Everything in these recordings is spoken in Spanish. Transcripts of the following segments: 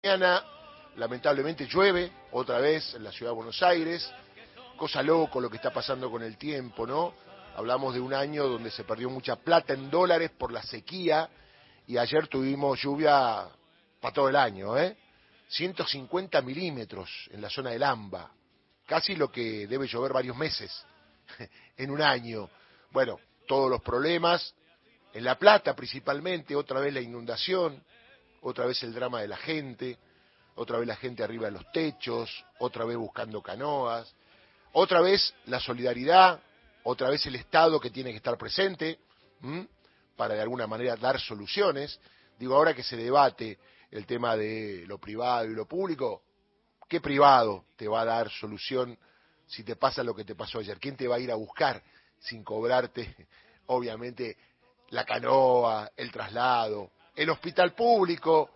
mañana lamentablemente llueve otra vez en la ciudad de Buenos Aires, cosa loco lo que está pasando con el tiempo, ¿no? Hablamos de un año donde se perdió mucha plata en dólares por la sequía y ayer tuvimos lluvia para todo el año, ¿eh? 150 milímetros en la zona del AMBA, casi lo que debe llover varios meses en un año. Bueno, todos los problemas, en La Plata principalmente, otra vez la inundación, otra vez el drama de la gente, otra vez la gente arriba de los techos, otra vez buscando canoas, otra vez la solidaridad, otra vez el Estado que tiene que estar presente para de alguna manera dar soluciones. Digo, ahora que se debate el tema de lo privado y lo público, ¿qué privado te va a dar solución si te pasa lo que te pasó ayer? ¿Quién te va a ir a buscar sin cobrarte, obviamente, la canoa, el traslado, el hospital público,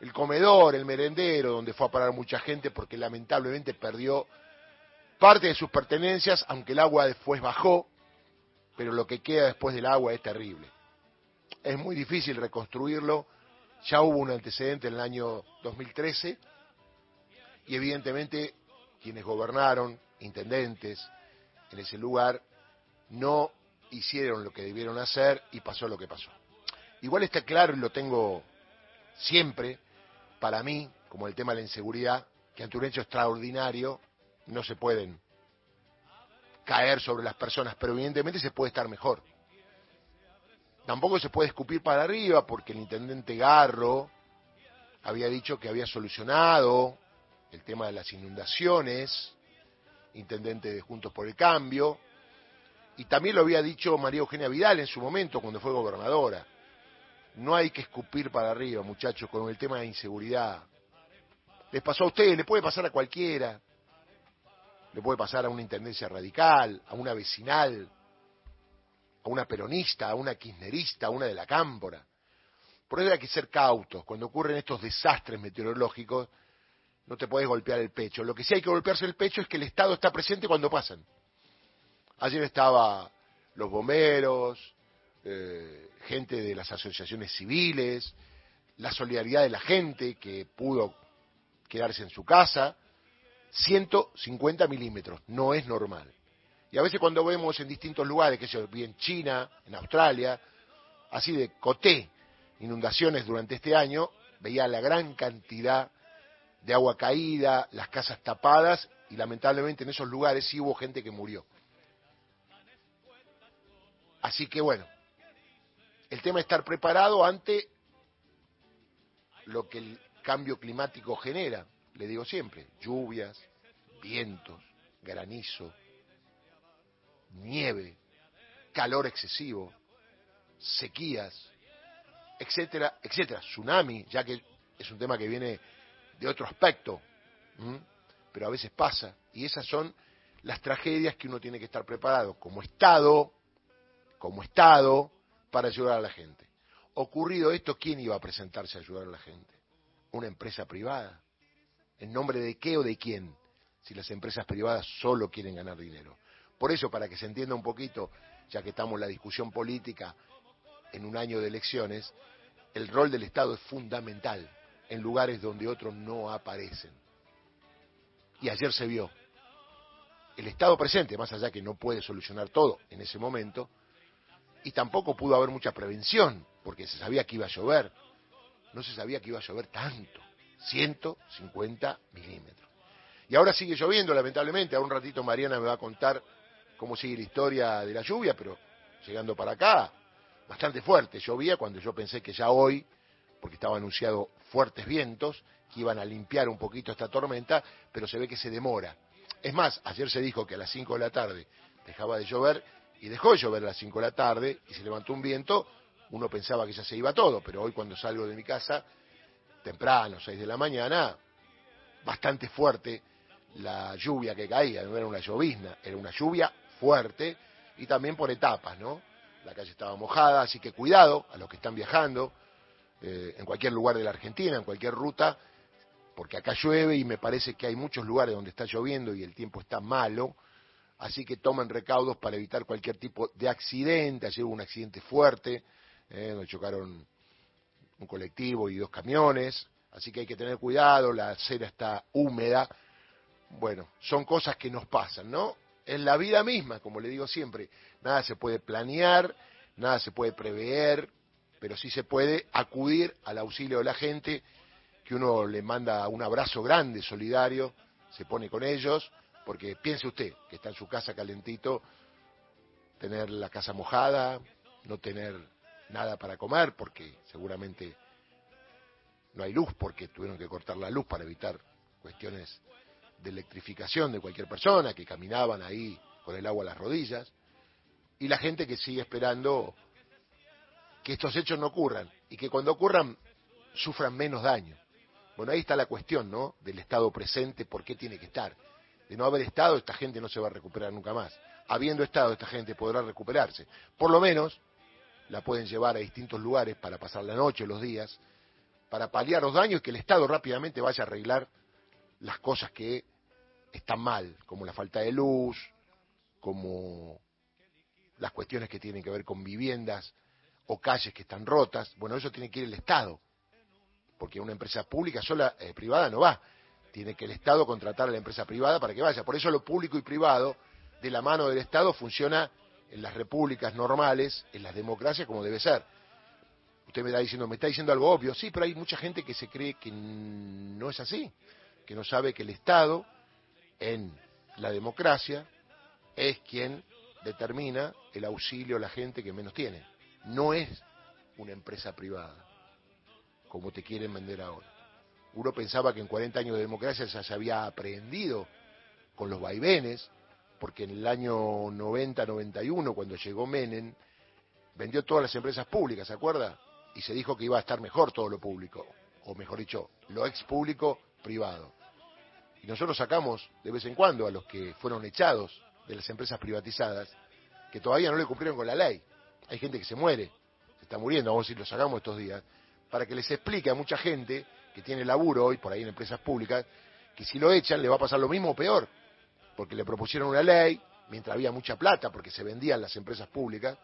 el comedor, el merendero, donde fue a parar mucha gente porque lamentablemente perdió parte de sus pertenencias, aunque el agua después bajó, pero lo que queda después del agua es terrible. Es muy difícil reconstruirlo, ya hubo un antecedente en el año 2013 y evidentemente quienes gobernaron, intendentes en ese lugar, no hicieron lo que debieron hacer y pasó lo que pasó. Igual está claro y lo tengo siempre para mí, como el tema de la inseguridad, que ante un hecho extraordinario no se pueden caer sobre las personas, pero evidentemente se puede estar mejor. Tampoco se puede escupir para arriba porque el intendente Garro había dicho que había solucionado el tema de las inundaciones, intendente de Juntos por el Cambio, y también lo había dicho María Eugenia Vidal en su momento cuando fue gobernadora. No hay que escupir para arriba, muchachos, con el tema de inseguridad. Les pasó a ustedes, le puede pasar a cualquiera. Le puede pasar a una intendencia radical, a una vecinal, a una peronista, a una kirchnerista, a una de la cámpora. Por eso hay que ser cautos. Cuando ocurren estos desastres meteorológicos, no te puedes golpear el pecho. Lo que sí hay que golpearse el pecho es que el Estado está presente cuando pasan. Ayer estaba los bomberos, eh, gente de las asociaciones civiles, la solidaridad de la gente que pudo quedarse en su casa, 150 milímetros, no es normal. Y a veces cuando vemos en distintos lugares, que se vi en China, en Australia, así de coté, inundaciones durante este año, veía la gran cantidad de agua caída, las casas tapadas, y lamentablemente en esos lugares sí hubo gente que murió. Así que bueno, el tema es estar preparado ante lo que el cambio climático genera, le digo siempre, lluvias, vientos, granizo, nieve, calor excesivo, sequías, etcétera, etcétera, tsunami, ya que es un tema que viene de otro aspecto, pero a veces pasa, y esas son las tragedias que uno tiene que estar preparado como Estado, como Estado para ayudar a la gente. Ocurrido esto, ¿quién iba a presentarse a ayudar a la gente? Una empresa privada. ¿En nombre de qué o de quién? Si las empresas privadas solo quieren ganar dinero. Por eso, para que se entienda un poquito, ya que estamos en la discusión política en un año de elecciones, el rol del Estado es fundamental en lugares donde otros no aparecen. Y ayer se vio. El Estado presente, más allá que no puede solucionar todo en ese momento, y tampoco pudo haber mucha prevención, porque se sabía que iba a llover. No se sabía que iba a llover tanto, 150 milímetros. Y ahora sigue lloviendo, lamentablemente. A un ratito Mariana me va a contar cómo sigue la historia de la lluvia, pero llegando para acá, bastante fuerte. Llovía cuando yo pensé que ya hoy, porque estaba anunciado fuertes vientos, que iban a limpiar un poquito esta tormenta, pero se ve que se demora. Es más, ayer se dijo que a las 5 de la tarde dejaba de llover y dejó de llover a las 5 de la tarde y se levantó un viento, uno pensaba que ya se iba todo, pero hoy cuando salgo de mi casa, temprano, 6 de la mañana, bastante fuerte la lluvia que caía, no era una llovizna, era una lluvia fuerte y también por etapas, ¿no? La calle estaba mojada, así que cuidado a los que están viajando eh, en cualquier lugar de la Argentina, en cualquier ruta, porque acá llueve y me parece que hay muchos lugares donde está lloviendo y el tiempo está malo, así que tomen recaudos para evitar cualquier tipo de accidente. Ayer hubo un accidente fuerte, eh, donde chocaron un colectivo y dos camiones, así que hay que tener cuidado, la acera está húmeda. Bueno, son cosas que nos pasan, ¿no? En la vida misma, como le digo siempre, nada se puede planear, nada se puede prever, pero sí se puede acudir al auxilio de la gente, que uno le manda un abrazo grande, solidario, se pone con ellos, porque piense usted que está en su casa calentito, tener la casa mojada, no tener nada para comer, porque seguramente no hay luz, porque tuvieron que cortar la luz para evitar cuestiones de electrificación de cualquier persona, que caminaban ahí con el agua a las rodillas, y la gente que sigue esperando que estos hechos no ocurran, y que cuando ocurran sufran menos daño. Bueno, ahí está la cuestión, ¿no? Del Estado presente, ¿por qué tiene que estar? De no haber Estado, esta gente no se va a recuperar nunca más. Habiendo Estado, esta gente podrá recuperarse. Por lo menos la pueden llevar a distintos lugares para pasar la noche, los días, para paliar los daños y que el Estado rápidamente vaya a arreglar las cosas que están mal, como la falta de luz, como las cuestiones que tienen que ver con viviendas o calles que están rotas. Bueno, eso tiene que ir el Estado porque una empresa pública sola, eh, privada, no va. Tiene que el Estado contratar a la empresa privada para que vaya. Por eso lo público y privado, de la mano del Estado, funciona en las repúblicas normales, en las democracias, como debe ser. Usted me está diciendo, me está diciendo algo obvio, sí, pero hay mucha gente que se cree que no es así, que no sabe que el Estado, en la democracia, es quien determina el auxilio a la gente que menos tiene. No es una empresa privada como te quieren vender ahora. Uno pensaba que en 40 años de democracia ya se había aprendido con los vaivenes, porque en el año 90-91, cuando llegó Menem, vendió todas las empresas públicas, ¿se acuerda? Y se dijo que iba a estar mejor todo lo público, o mejor dicho, lo ex público privado. Y nosotros sacamos de vez en cuando a los que fueron echados de las empresas privatizadas, que todavía no le cumplieron con la ley. Hay gente que se muere, se está muriendo, vamos a decir, lo sacamos estos días, para que les explique a mucha gente que tiene laburo hoy por ahí en empresas públicas, que si lo echan le va a pasar lo mismo o peor, porque le propusieron una ley mientras había mucha plata, porque se vendían las empresas públicas,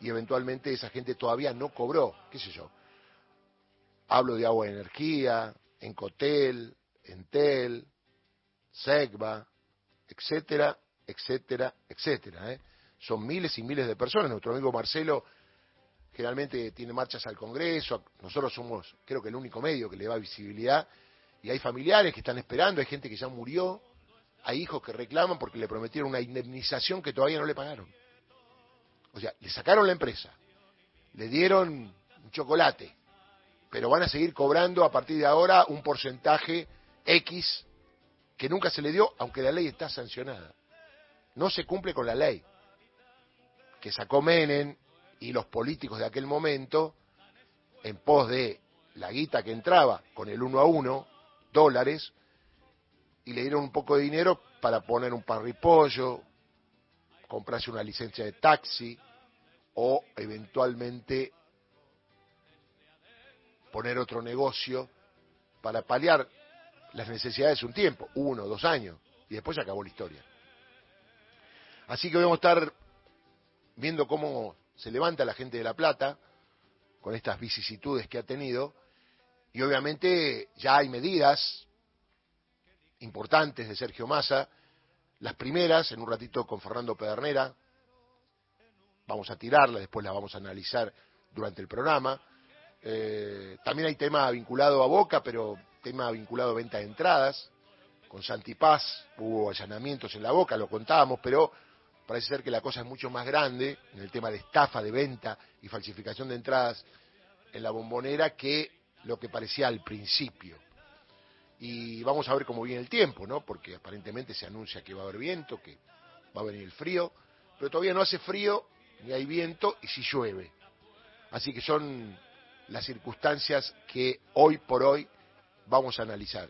y eventualmente esa gente todavía no cobró, qué sé yo. Hablo de agua y energía, Encotel, Entel, Segba, etcétera, etcétera, etcétera. ¿eh? Son miles y miles de personas. Nuestro amigo Marcelo generalmente tiene marchas al Congreso, nosotros somos creo que el único medio que le da visibilidad, y hay familiares que están esperando, hay gente que ya murió, hay hijos que reclaman porque le prometieron una indemnización que todavía no le pagaron. O sea, le sacaron la empresa, le dieron un chocolate, pero van a seguir cobrando a partir de ahora un porcentaje X que nunca se le dio, aunque la ley está sancionada. No se cumple con la ley que sacó Menem y los políticos de aquel momento, en pos de la guita que entraba con el uno a uno, dólares, y le dieron un poco de dinero para poner un parripollo, comprarse una licencia de taxi o eventualmente poner otro negocio para paliar las necesidades de un tiempo, uno, dos años, y después se acabó la historia. Así que vamos a estar viendo cómo se levanta la gente de La Plata con estas vicisitudes que ha tenido y obviamente ya hay medidas importantes de Sergio Massa, las primeras en un ratito con Fernando Pedernera, vamos a tirarlas, después las vamos a analizar durante el programa. Eh, también hay tema vinculado a Boca, pero tema vinculado a venta de entradas. Con Santipaz hubo allanamientos en la Boca, lo contábamos, pero parece ser que la cosa es mucho más grande en el tema de estafa, de venta y falsificación de entradas en la bombonera que lo que parecía al principio. Y vamos a ver cómo viene el tiempo, ¿no? Porque aparentemente se anuncia que va a haber viento, que va a venir el frío, pero todavía no hace frío, ni hay viento y si llueve. Así que son las circunstancias que hoy por hoy vamos a analizar.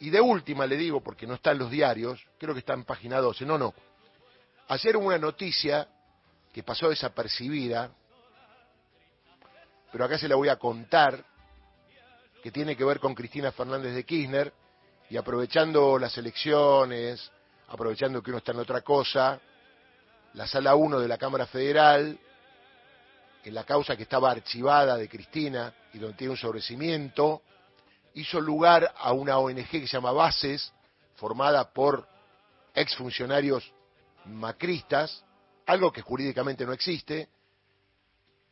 Y de última le digo, porque no está en los diarios, creo que está en página 12, no, no, Ayer hubo una noticia que pasó desapercibida, pero acá se la voy a contar, que tiene que ver con Cristina Fernández de Kirchner, y aprovechando las elecciones, aprovechando que uno está en otra cosa, la sala 1 de la Cámara Federal, en la causa que estaba archivada de Cristina y donde tiene un sobrecimiento, hizo lugar a una ONG que se llama Bases, formada por exfuncionarios macristas, algo que jurídicamente no existe.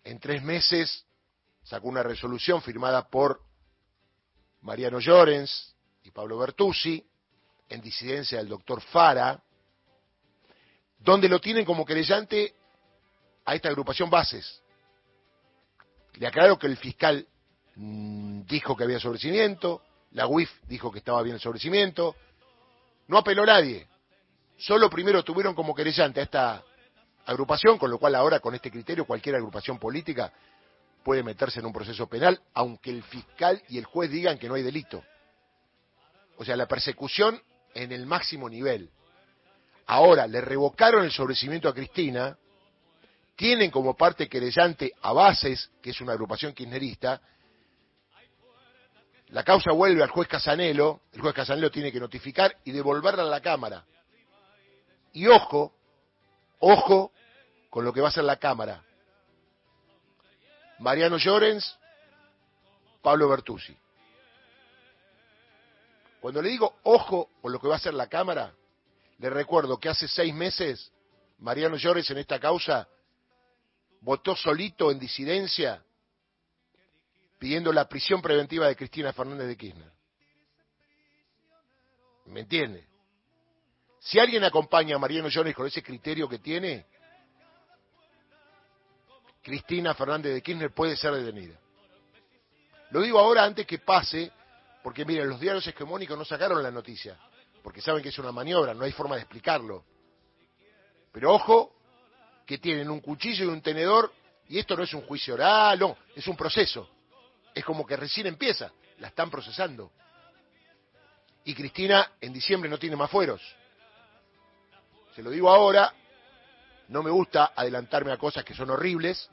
En tres meses sacó una resolución firmada por Mariano Llorens y Pablo Bertuzzi, en disidencia del doctor Fara, donde lo tienen como querellante a esta agrupación Bases. Le aclaro que el fiscal mm, dijo que había sobrecimiento, la UIF dijo que estaba bien el sobrecimiento, no apeló nadie, solo primero tuvieron como querellante a esta agrupación, con lo cual ahora con este criterio cualquier agrupación política puede meterse en un proceso penal, aunque el fiscal y el juez digan que no hay delito. O sea, la persecución en el máximo nivel. Ahora, le revocaron el sobrecimiento a Cristina, tienen como parte querellante a Bases, que es una agrupación kirchnerista, la causa vuelve al juez Casanelo, el juez Casanelo tiene que notificar y devolverla a la Cámara. Y ojo, ojo con lo que va a hacer la Cámara. Mariano Llorens, Pablo Bertuzzi. Cuando le digo ojo con lo que va a hacer la Cámara, le recuerdo que hace seis meses Mariano Llorens en esta causa votó solito en disidencia pidiendo la prisión preventiva de Cristina Fernández de Kirchner. ¿Me entiende? Si alguien acompaña a Mariano Llorens con ese criterio que tiene, Cristina Fernández de Kirchner puede ser detenida. Lo digo ahora antes que pase, porque miren, los diarios hegemónicos no sacaron la noticia, porque saben que es una maniobra, no hay forma de explicarlo. Pero ojo, que tienen un cuchillo y un tenedor, y esto no es un juicio oral, no, es un proceso. Es como que recién empieza, la están procesando. Y Cristina en diciembre no tiene más fueros. Se lo digo ahora, no me gusta adelantarme a cosas que son horribles.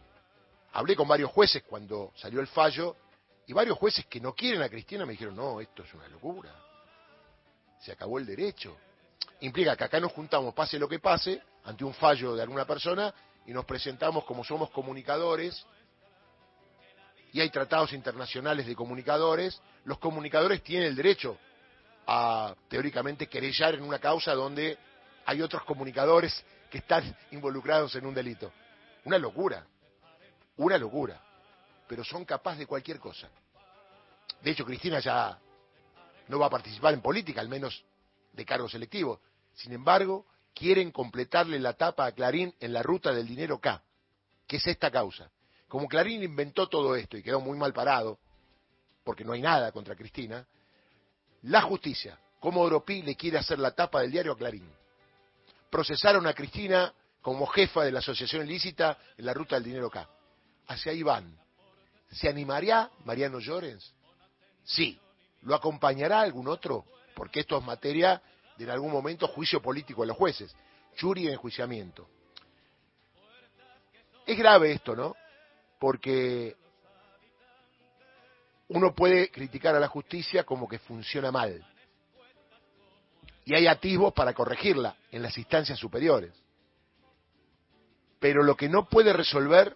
Hablé con varios jueces cuando salió el fallo y varios jueces que no quieren a Cristina me dijeron, no, esto es una locura. Se acabó el derecho. Implica que acá nos juntamos, pase lo que pase, ante un fallo de alguna persona y nos presentamos como somos comunicadores y hay tratados internacionales de comunicadores, los comunicadores tienen el derecho a teóricamente querellar en una causa donde hay otros comunicadores que están involucrados en un delito. Una locura, una locura, pero son capaces de cualquier cosa. De hecho, Cristina ya no va a participar en política, al menos de cargo selectivo. Sin embargo, quieren completarle la tapa a Clarín en la ruta del dinero K, que es esta causa. Como Clarín inventó todo esto y quedó muy mal parado, porque no hay nada contra Cristina, la justicia, como Europi, le quiere hacer la tapa del diario a Clarín procesaron a Cristina como jefa de la asociación ilícita en la ruta del dinero acá. Hacia ahí van. ¿Se animaría Mariano Llorens? Sí. ¿Lo acompañará algún otro? Porque esto es materia de en algún momento juicio político a los jueces. Jury en enjuiciamiento. Es grave esto, ¿no? Porque uno puede criticar a la justicia como que funciona mal y hay atisbos para corregirla en las instancias superiores. Pero lo que no puede resolver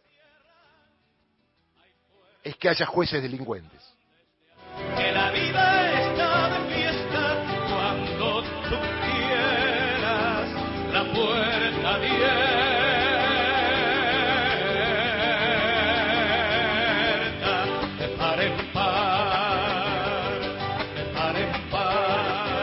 es que haya jueces delincuentes.